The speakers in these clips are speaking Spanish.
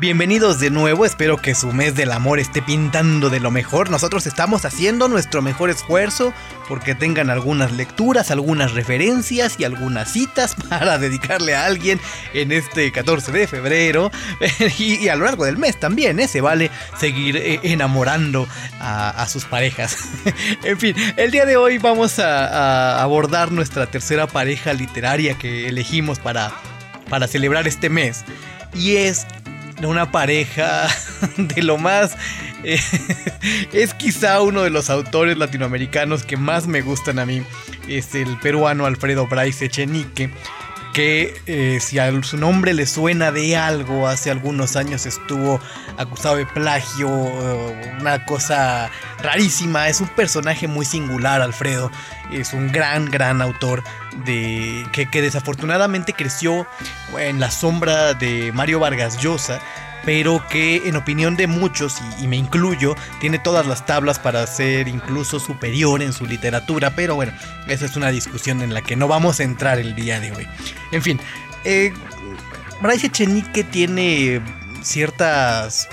Bienvenidos de nuevo, espero que su mes del amor esté pintando de lo mejor. Nosotros estamos haciendo nuestro mejor esfuerzo porque tengan algunas lecturas, algunas referencias y algunas citas para dedicarle a alguien en este 14 de febrero y, a lo largo del mes también, ¿eh? se vale seguir eh, enamorando a, sus parejas. en fin, el día de hoy vamos a, abordar nuestra tercera pareja literaria que elegimos para, para celebrar este mes y es una pareja de lo más... Eh, es quizá uno de los autores latinoamericanos que más me gustan a mí. Es el peruano Alfredo Bryce Echenique que eh, si a su nombre le suena de algo, hace algunos años estuvo acusado de plagio, eh, una cosa rarísima, es un personaje muy singular, Alfredo, es un gran, gran autor de que, que desafortunadamente creció en la sombra de Mario Vargas Llosa, pero que en opinión de muchos, y, me incluyo, tiene todas las tablas para ser incluso superior en su literatura, pero bueno, esa es una discusión en la que no vamos a entrar el día de hoy. En fin, eh, Bryce Echenique tiene ciertas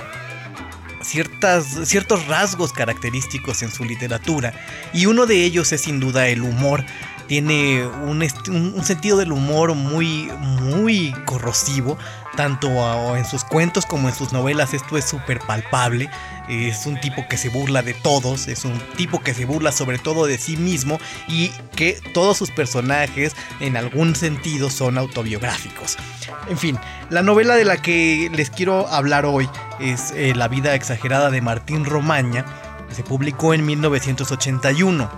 Ciertas, ciertos rasgos característicos en su literatura y uno de ellos es sin duda el humor. Tiene un, un, sentido del humor muy, muy corrosivo, tanto en sus cuentos como en sus novelas esto es súper palpable. Es un tipo que se burla de todos, es un tipo que se burla sobre todo de sí mismo y que todos sus personajes en algún sentido son autobiográficos. En fin, la novela de la que les quiero hablar hoy es eh, La vida exagerada de Martín Romaña, se publicó en 1981.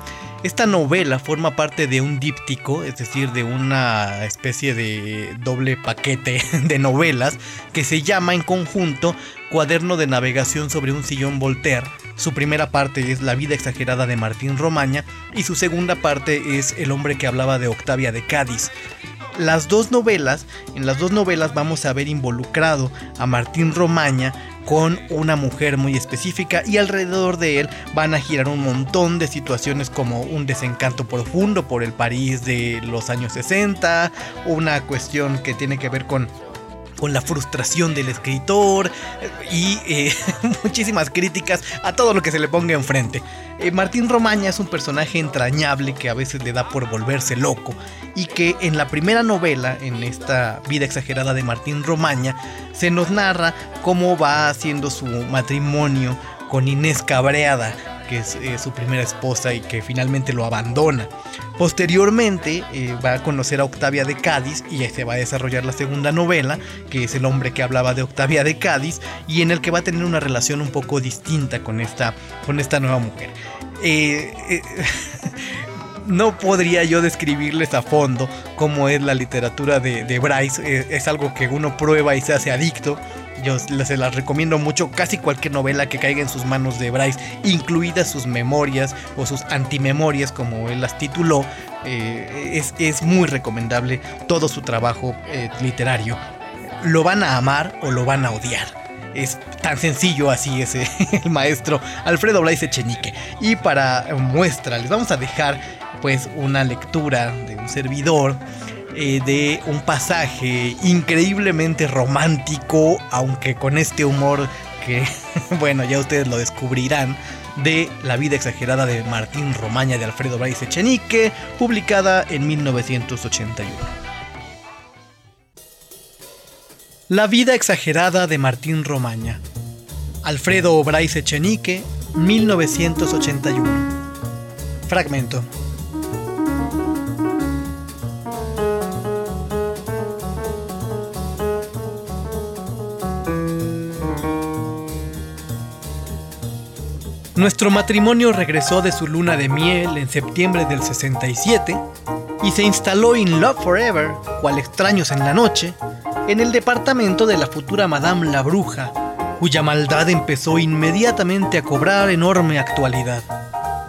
Esta novela forma parte de un díptico, es decir, de una especie de doble paquete de novelas que se llama en conjunto Cuaderno de Navegación sobre un sillón Voltaire. Su primera parte es La vida exagerada de Martín Romaña y su segunda parte es El hombre que hablaba de Octavia de Cádiz las dos novelas, en las dos novelas vamos a ver involucrado a Martín Romaña con una mujer muy específica y alrededor de él van a girar un montón de situaciones como un desencanto profundo por el París de los años 60, una cuestión que tiene que ver con con la frustración del escritor y eh, muchísimas críticas a todo lo que se le ponga enfrente. Eh, Martín Romaña es un personaje entrañable que a veces le da por volverse loco y que en la primera novela, en esta vida exagerada de Martín Romaña, se nos narra cómo va haciendo su matrimonio con Inés Cabreada, que es eh, su primera esposa y que finalmente lo abandona. Posteriormente eh, va a conocer a Octavia de Cádiz y se va a desarrollar la segunda novela, que es el hombre que hablaba de Octavia de Cádiz y en el que va a tener una relación un poco distinta con esta, con esta nueva mujer. Eh, no podría yo describirles a fondo cómo es la literatura de Bryce, es algo que uno prueba y se hace adicto. Yo se las recomiendo mucho, casi cualquier novela que caiga en sus manos de Bryce, incluidas sus memorias o sus antimemorias, como él las tituló, eh, es, muy recomendable todo su trabajo eh, literario. Lo van a amar o lo van a odiar. Es tan sencillo así ese el maestro Alfredo Bryce Echenique. Y para muestra les vamos a dejar pues una lectura de un servidor eh, de un pasaje increíblemente romántico, aunque con este humor que, bueno, ya ustedes lo descubrirán, de La vida exagerada de Martín Romaña de Alfredo Bryce Echenique, publicada en 1981. La vida exagerada de Martín Romaña. Alfredo Bryce Echenique, 1981. Fragmento. Nuestro matrimonio regresó de su luna de miel en septiembre del 67 y se instaló in Love Forever, cual extraños en la noche, en el departamento de la futura Madame la Bruja, cuya maldad empezó inmediatamente a cobrar enorme actualidad.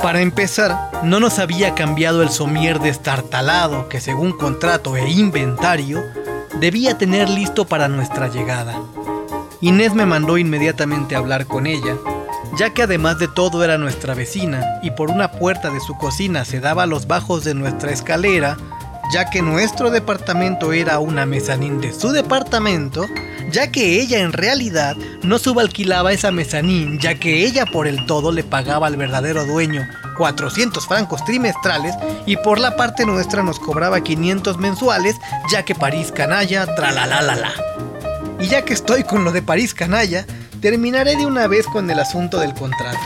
Para empezar, no nos había cambiado el somier destartalado que según contrato e inventario debía tener listo para nuestra llegada. Inés me mandó inmediatamente a hablar con ella ya que además de todo era nuestra vecina y por una puerta de su cocina se daba a los bajos de nuestra escalera, ya que nuestro departamento era una mezanín de su departamento, ya que ella en realidad no subalquilaba esa mezanín, ya que ella por el todo le pagaba al verdadero dueño 400 francos trimestrales y por la parte nuestra nos cobraba 500 mensuales, ya que París canalla, la. Y ya que estoy con lo de París canalla, terminaré de una vez con el asunto del contrato.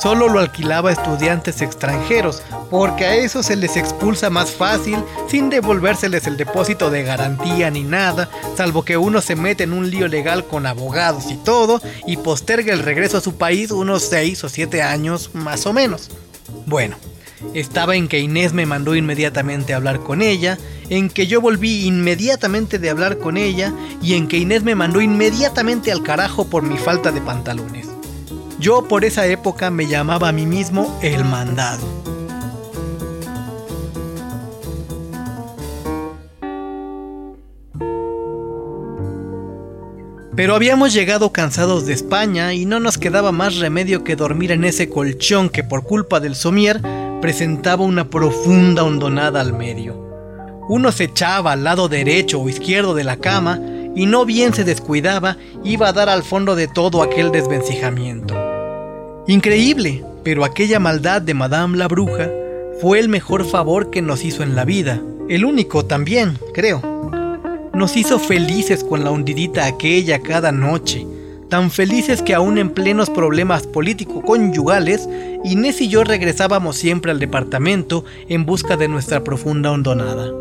Solo lo alquilaba a estudiantes extranjeros, porque a eso se les expulsa más fácil sin devolvérseles el depósito de garantía ni nada, salvo que uno se mete en un lío legal con abogados y todo y posterga el regreso a su país unos 6 o 7 años más o menos. Bueno, estaba en que Inés me mandó inmediatamente a hablar con ella, en que yo volví inmediatamente de hablar con ella y en que Inés me mandó inmediatamente al carajo por mi falta de pantalones. Yo por esa época me llamaba a mí mismo el mandado. Pero habíamos llegado cansados de España y no nos quedaba más remedio que dormir en ese colchón que por culpa del somier presentaba una profunda hondonada al medio. Uno se echaba al lado derecho o izquierdo de la cama y no bien se descuidaba iba a dar al fondo de todo aquel desvencijamiento. Increíble, pero aquella maldad de Madame la Bruja fue el mejor favor que nos hizo en la vida, el único también, creo. Nos hizo felices con la hundidita aquella cada noche, tan felices que aún en plenos problemas político-conyugales, Inés y yo regresábamos siempre al departamento en busca de nuestra profunda hondonada.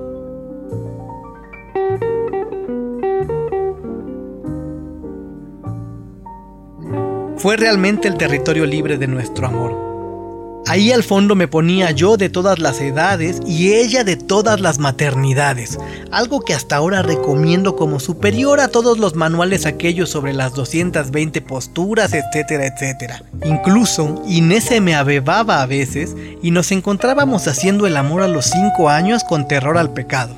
fue realmente el territorio libre de nuestro amor. Ahí al fondo me ponía yo de todas las edades y ella de todas las maternidades, algo que hasta ahora recomiendo como superior a todos los manuales aquellos sobre las 220 posturas, etcétera, etcétera. Incluso Inés se me abebaba a veces y nos encontrábamos haciendo el amor a los 5 años con terror al pecado.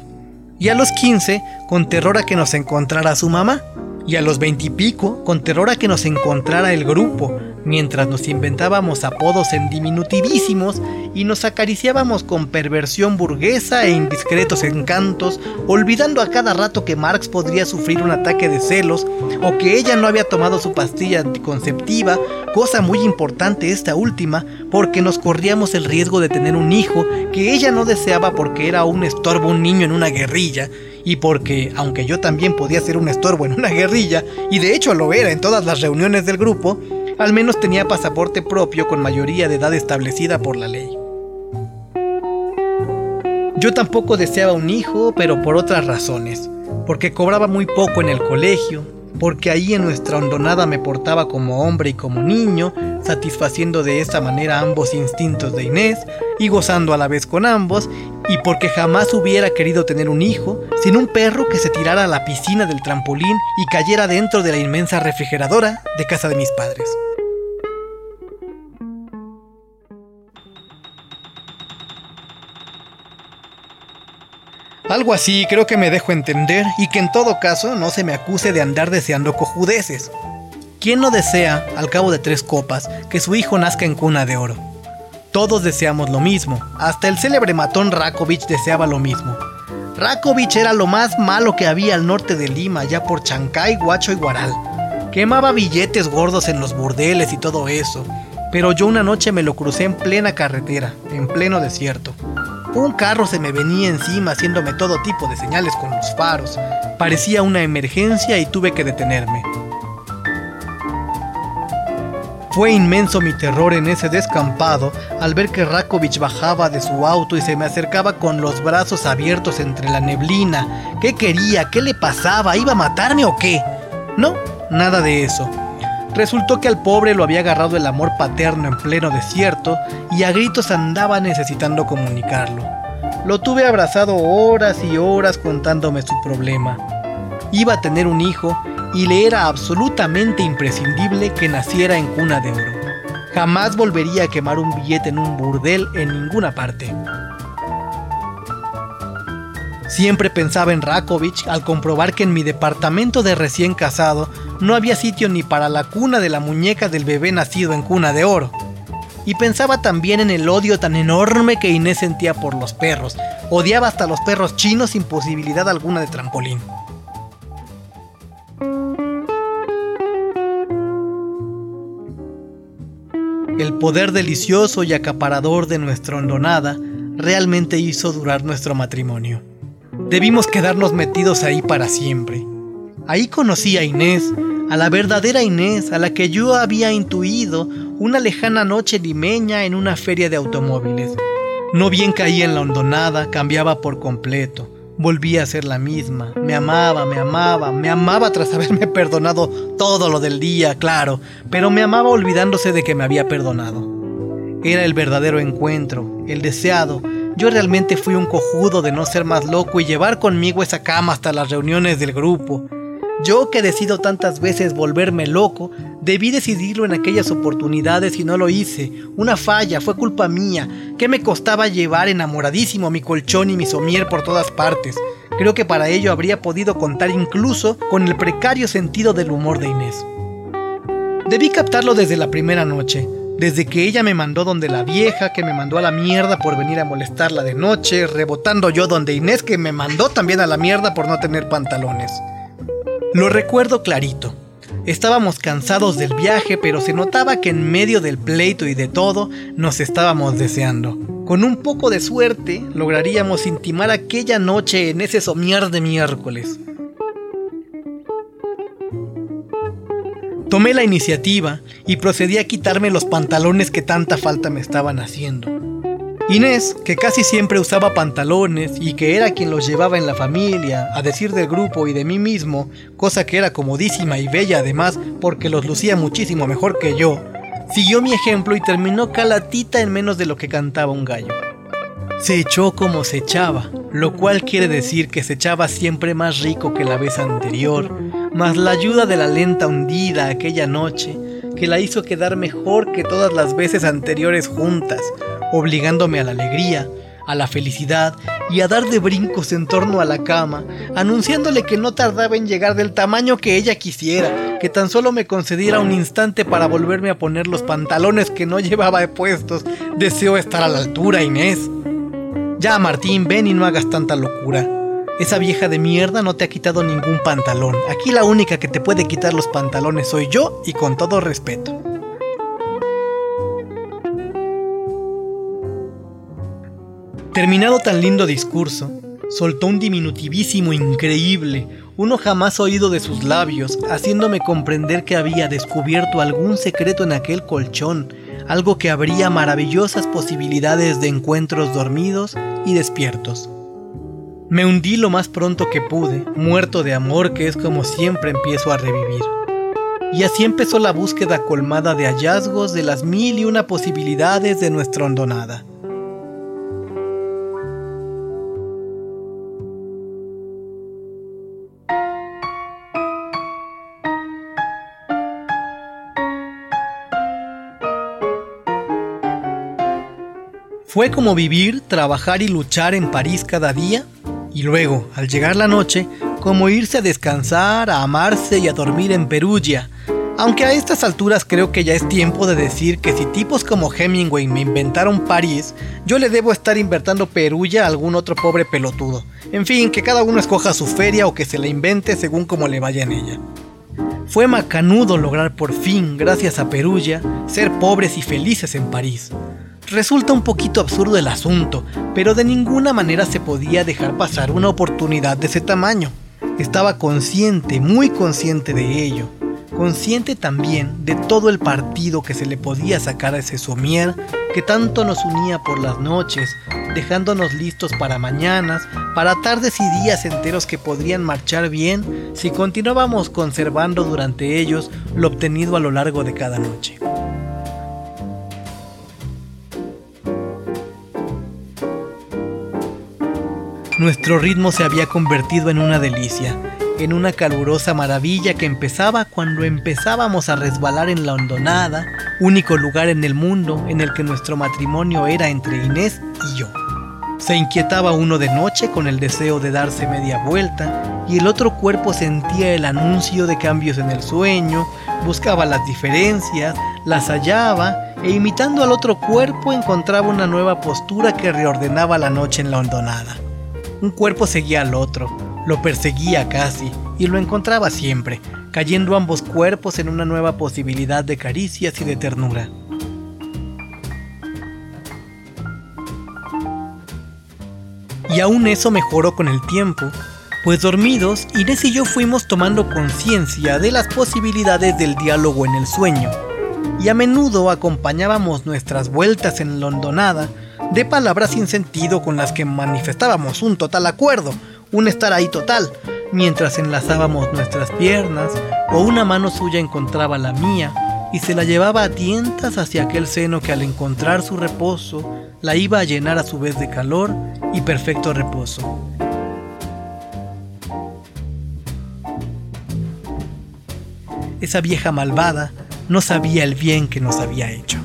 Y a los 15 con terror a que nos encontrara su mamá y a los veintipico con terror a que nos encontrara el grupo, mientras nos inventábamos apodos en diminutivísimos y nos acariciábamos con perversión burguesa e indiscretos encantos, olvidando a cada rato que Marx podría sufrir un ataque de celos o que ella no había tomado su pastilla anticonceptiva, cosa muy importante esta última, porque nos corríamos el riesgo de tener un hijo que ella no deseaba porque era un estorbo un niño en una guerrilla, y porque, aunque yo también podía ser un estorbo en una guerrilla, y de hecho lo era en todas las reuniones del grupo, al menos tenía pasaporte propio con mayoría de edad establecida por la ley. Yo tampoco deseaba un hijo, pero por otras razones, porque cobraba muy poco en el colegio, porque ahí en nuestra hondonada me portaba como hombre y como niño, satisfaciendo de esa manera ambos instintos de Inés y gozando a la vez con ambos, y porque jamás hubiera querido tener un hijo sin un perro que se tirara a la piscina del trampolín y cayera dentro de la inmensa refrigeradora de casa de mis padres. Algo así creo que me dejo entender y que en todo caso no se me acuse de andar deseando cojudeces. ¿Quién no desea, al cabo de tres copas, que su hijo nazca en cuna de oro? Todos deseamos lo mismo, hasta el célebre matón Rakovich deseaba lo mismo. Rakovich era lo más malo que había al norte de Lima, ya por Chancay, Guacho y Guaral. Quemaba billetes gordos en los burdeles y todo eso, pero yo una noche me lo crucé en plena carretera, en pleno desierto. Un carro se me venía encima haciéndome todo tipo de señales con los faros. Parecía una emergencia y tuve que detenerme. Fue inmenso mi terror en ese descampado al ver que Rakovich bajaba de su auto y se me acercaba con los brazos abiertos entre la neblina. ¿Qué quería? ¿Qué le pasaba? ¿Iba a matarme o qué? No, nada de eso. Resultó que al pobre lo había agarrado el amor paterno en pleno desierto y a gritos andaba necesitando comunicarlo. Lo tuve abrazado horas y horas contándome su problema. Iba a tener un hijo y le era absolutamente imprescindible que naciera en cuna de oro. Jamás volvería a quemar un billete en un burdel en ninguna parte. Siempre pensaba en Rakovic al comprobar que en mi departamento de recién casado no había sitio ni para la cuna de la muñeca del bebé nacido en cuna de oro. Y pensaba también en el odio tan enorme que Inés sentía por los perros. Odiaba hasta los perros chinos sin posibilidad alguna de trampolín. El poder delicioso y acaparador de nuestra hondonada realmente hizo durar nuestro matrimonio. Debimos quedarnos metidos ahí para siempre. Ahí conocí a Inés, a la verdadera Inés, a la que yo había intuido una lejana noche limeña en una feria de automóviles. No bien caía en la hondonada, cambiaba por completo. Volvía a ser la misma. Me amaba, me amaba, me amaba tras haberme perdonado todo lo del día, claro, pero me amaba olvidándose de que me había perdonado. Era el verdadero encuentro, el deseado. Yo realmente fui un cojudo de no ser más loco y llevar conmigo esa cama hasta las reuniones del grupo. Yo que decido tantas veces volverme loco, debí decidirlo en aquellas oportunidades y no lo hice. Una falla, fue culpa mía. ¿Qué me costaba llevar enamoradísimo mi colchón y mi somier por todas partes? Creo que para ello habría podido contar incluso con el precario sentido del humor de Inés. Debí captarlo desde la primera noche, desde que ella me mandó donde la vieja, que me mandó a la mierda por venir a molestarla de noche, rebotando yo donde Inés, que me mandó también a la mierda por no tener pantalones. Lo recuerdo clarito. Estábamos cansados del viaje, pero se notaba que en medio del pleito y de todo nos estábamos deseando. Con un poco de suerte lograríamos intimar aquella noche en ese somiar de miércoles. Tomé la iniciativa y procedí a quitarme los pantalones que tanta falta me estaban haciendo. Inés, que casi siempre usaba pantalones y que era quien los llevaba en la familia, a decir del grupo y de mí mismo, cosa que era comodísima y bella además porque los lucía muchísimo mejor que yo, siguió mi ejemplo y terminó calatita en menos de lo que cantaba un gallo. Se echó como se echaba, lo cual quiere decir que se echaba siempre más rico que la vez anterior, más la ayuda de la lenta hundida aquella noche, que la hizo quedar mejor que todas las veces anteriores juntas, obligándome a la alegría, a la felicidad y a dar de brincos en torno a la cama, anunciándole que no tardaba en llegar del tamaño que ella quisiera, que tan solo me concediera un instante para volverme a poner los pantalones que no llevaba puestos. Deseo estar a la altura, Inés. Ya, Martín, ven y no hagas tanta locura. Esa vieja de mierda no te ha quitado ningún pantalón. Aquí la única que te puede quitar los pantalones soy yo y con todo respeto. Terminado tan lindo discurso, soltó un diminutivísimo increíble, uno jamás oído de sus labios, haciéndome comprender que había descubierto algún secreto en aquel colchón, algo que abría maravillosas posibilidades de encuentros dormidos y despiertos. Me hundí lo más pronto que pude, muerto de amor que es como siempre empiezo a revivir. Y así empezó la búsqueda colmada de hallazgos de las mil y una posibilidades de nuestra hondonada. Fue como vivir, trabajar y luchar en París cada día y luego, al llegar la noche, como irse a descansar, a amarse y a dormir en Perugia. Aunque a estas alturas creo que ya es tiempo de decir que si tipos como Hemingway me inventaron París, yo le debo estar inventando Perugia a algún otro pobre pelotudo. En fin, que cada uno escoja su feria o que se la invente según como le vaya en ella. Fue macanudo lograr por fin, gracias a Perugia, ser pobres y felices en París. Resulta un poquito absurdo el asunto, pero de ninguna manera se podía dejar pasar una oportunidad de ese tamaño. Estaba consciente, muy consciente de ello. Consciente también de todo el partido que se le podía sacar a ese somier que tanto nos unía por las noches, dejándonos listos para mañanas, para tardes y días enteros que podrían marchar bien si continuábamos conservando durante ellos lo obtenido a lo largo de cada noche. Nuestro ritmo se había convertido en una delicia, en una calurosa maravilla que empezaba cuando empezábamos a resbalar en la hondonada, único lugar en el mundo en el que nuestro matrimonio era entre Inés y yo. Se inquietaba uno de noche con el deseo de darse media vuelta y el otro cuerpo sentía el anuncio de cambios en el sueño, buscaba las diferencias, las hallaba e imitando al otro cuerpo encontraba una nueva postura que reordenaba la noche en la hondonada. Un cuerpo seguía al otro, lo perseguía casi, y lo encontraba siempre, cayendo ambos cuerpos en una nueva posibilidad de caricias y de ternura. Y aún eso mejoró con el tiempo, pues dormidos, Inés y yo fuimos tomando conciencia de las posibilidades del diálogo en el sueño, y a menudo acompañábamos nuestras vueltas en Londonada de palabras sin sentido con las que manifestábamos un total acuerdo, un estar ahí total, mientras enlazábamos nuestras piernas o una mano suya encontraba la mía y se la llevaba a tientas hacia aquel seno que al encontrar su reposo la iba a llenar a su vez de calor y perfecto reposo. Esa vieja malvada no sabía el bien que nos había hecho.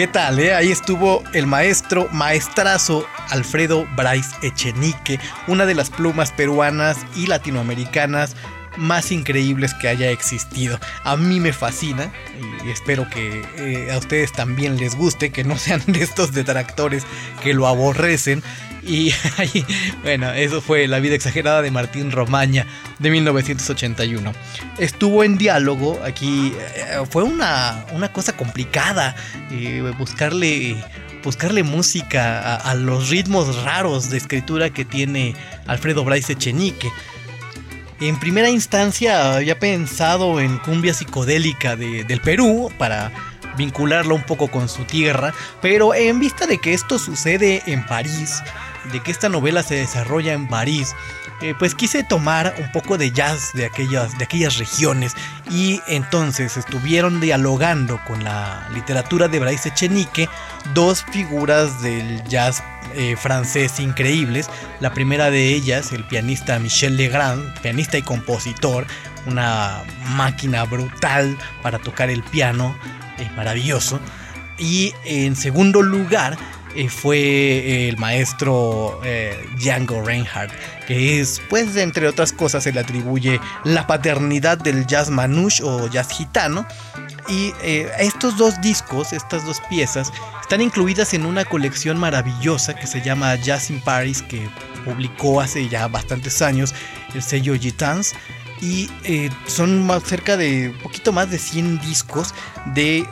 ¿Qué tal? Eh? Ahí estuvo el maestro, maestrazo Alfredo Bryce Echenique, una de las plumas peruanas y latinoamericanas más increíbles que haya existido. A mí me fascina y espero que eh, a ustedes también les guste, que no sean de estos detractores que lo aborrecen. Y bueno, eso fue La vida exagerada de Martín Romaña de 1981. Estuvo en diálogo, aquí eh, fue una, una, cosa complicada eh, buscarle buscarle música a, los ritmos raros de escritura que tiene Alfredo Bryce Echenique. En primera instancia había pensado en cumbia psicodélica del Perú para vincularlo un poco con su tierra, pero en vista de que esto sucede en París, de que esta novela se desarrolla en París, eh, pues quise tomar un poco de jazz de aquellas, de aquellas regiones y entonces estuvieron dialogando con la literatura de Bryce Echenique dos figuras del jazz eh, francés increíbles. La primera de ellas, el pianista Michel Legrand, pianista y compositor, una máquina brutal para tocar el piano, eh, maravilloso. Y en segundo lugar, fue el maestro eh, Django Reinhardt, que es, pues, entre otras cosas, se le atribuye la paternidad del jazz manouche o jazz gitano. Y eh, estos dos discos, estas dos piezas, están incluidas en una colección maravillosa que se llama Jazz in Paris, que publicó hace ya bastantes años el sello Gitans. Y son más cerca de un poquito más de 100 discos de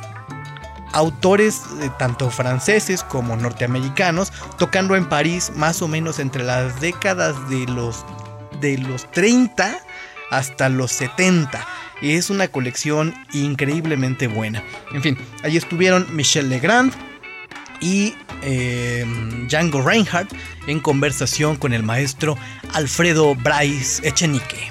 autores eh, tanto franceses como norteamericanos tocando en París más o menos entre las décadas de los, de los 30 hasta los 70. Y es una colección increíblemente buena. En fin, ahí estuvieron Michel Legrand y em, Django Reinhardt en conversación con el maestro Alfredo Bryce Echenique.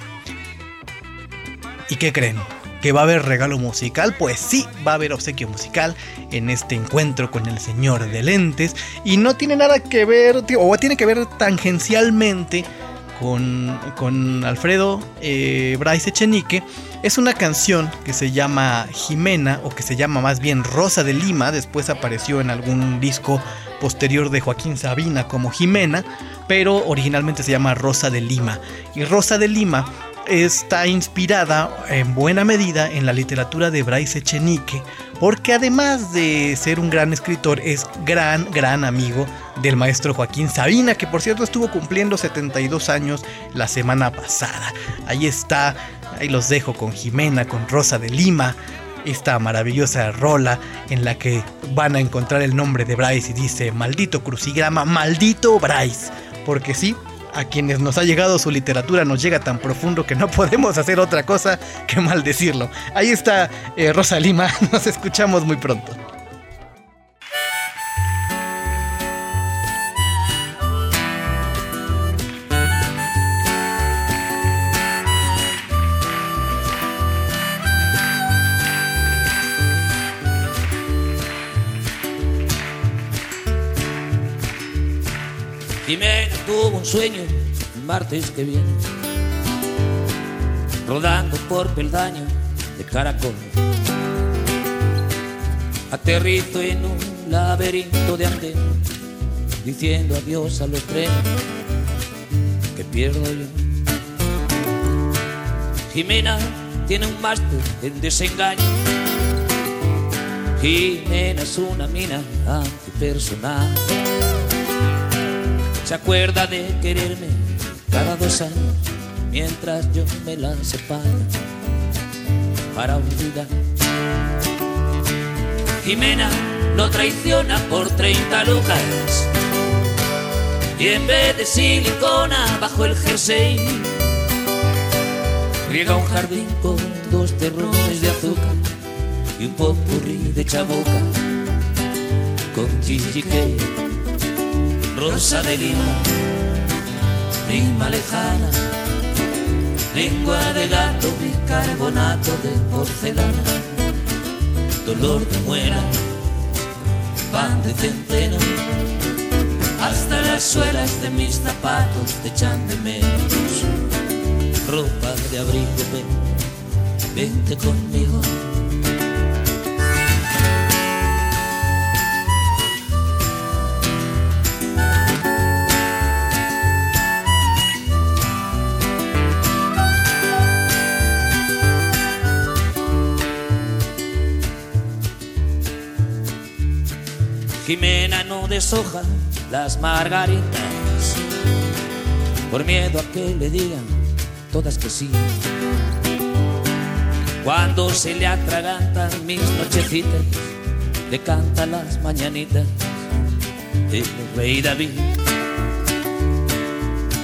¿Y qué creen? Que va a haber regalo musical, pues sí, va a haber obsequio musical en este encuentro con el señor de lentes y no tiene nada que ver, o tiene que ver tangencialmente con, con Alfredo eh, Bryce Echenique. Es una canción que se llama Jimena, o que se llama más bien Rosa de Lima, después apareció en algún disco posterior de Joaquín Sabina como Jimena, pero originalmente se llama Rosa de Lima. Y Rosa de Lima está inspirada en buena medida en la literatura de Bryce Echenique, porque además de ser un gran escritor, es gran, gran amigo del maestro Joaquín Sabina, que por cierto estuvo cumpliendo 72 años la semana pasada. Ahí está, ahí los dejo con Jimena, con Rosa de Lima, esta maravillosa rola en la que van a encontrar el nombre de Bryce y dice, maldito crucigrama, maldito Bryce, porque sí, a quienes nos ha llegado su literatura nos llega tan profundo que no podemos hacer otra cosa que maldecirlo. Ahí está eh, Rosa Lima, nos escuchamos muy pronto. Jimena tuvo un sueño el martes que viene, rodando por peldaño de caracol. Aterrito en un laberinto de andén, diciendo adiós a los trenes que pierdo yo. Jimena tiene un máster en desengaño. Jimena es una mina antipersonal. Se acuerda de quererme cada dos años mientras yo me la separo para olvidar. Jimena lo traiciona por 30 lucas y en vez de silicona bajo el jersey riega un jardín con dos terrones de azúcar y un popurrí de chabuca con chichique, rosa de lima, prima lejana, lengua de gato, bicarbonato de porcelana, dolor de muera, pan de centeno hasta las suelas de mis zapatos te echan de menos. Ropa de abrigo, ven, vente conmigo. No deshoja las margaritas por miedo a que le digan todas que sí. Cuando se le atragantan mis nochecitas, le canta las mañanitas el rey David.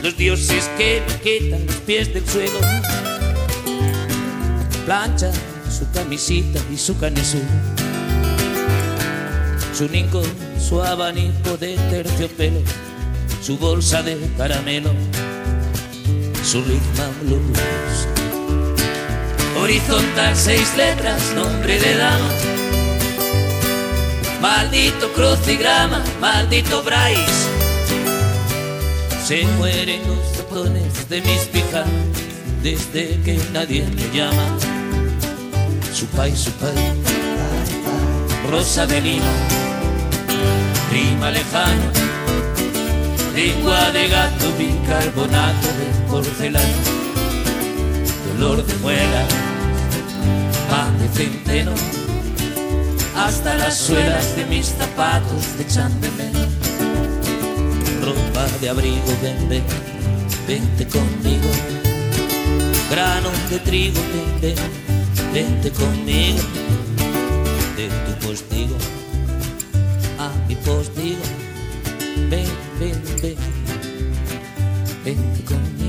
Los dioses que me quitan los pies del suelo, plancha su camisita y su canesú su ninco, su abanico de terciopelo, su bolsa de caramelo, su ritmo blues. Horizontal seis letras, nombre de dama. Maldito crucigrama, maldito Bryce. Se mueren los botones de mis pijamas desde que nadie me llama. Su país, su país, rosa de lino prima lejano, lengua de gato, bicarbonato de porcelana, dolor de muela, pan de centeno, hasta las suelas de mis zapatos de chándeme, ropa de abrigo, ven, ven, vente conmigo, grano de trigo, ven, ven, vente conmigo, de tu postigo postigo. Ven, ven, ven, vente conmigo.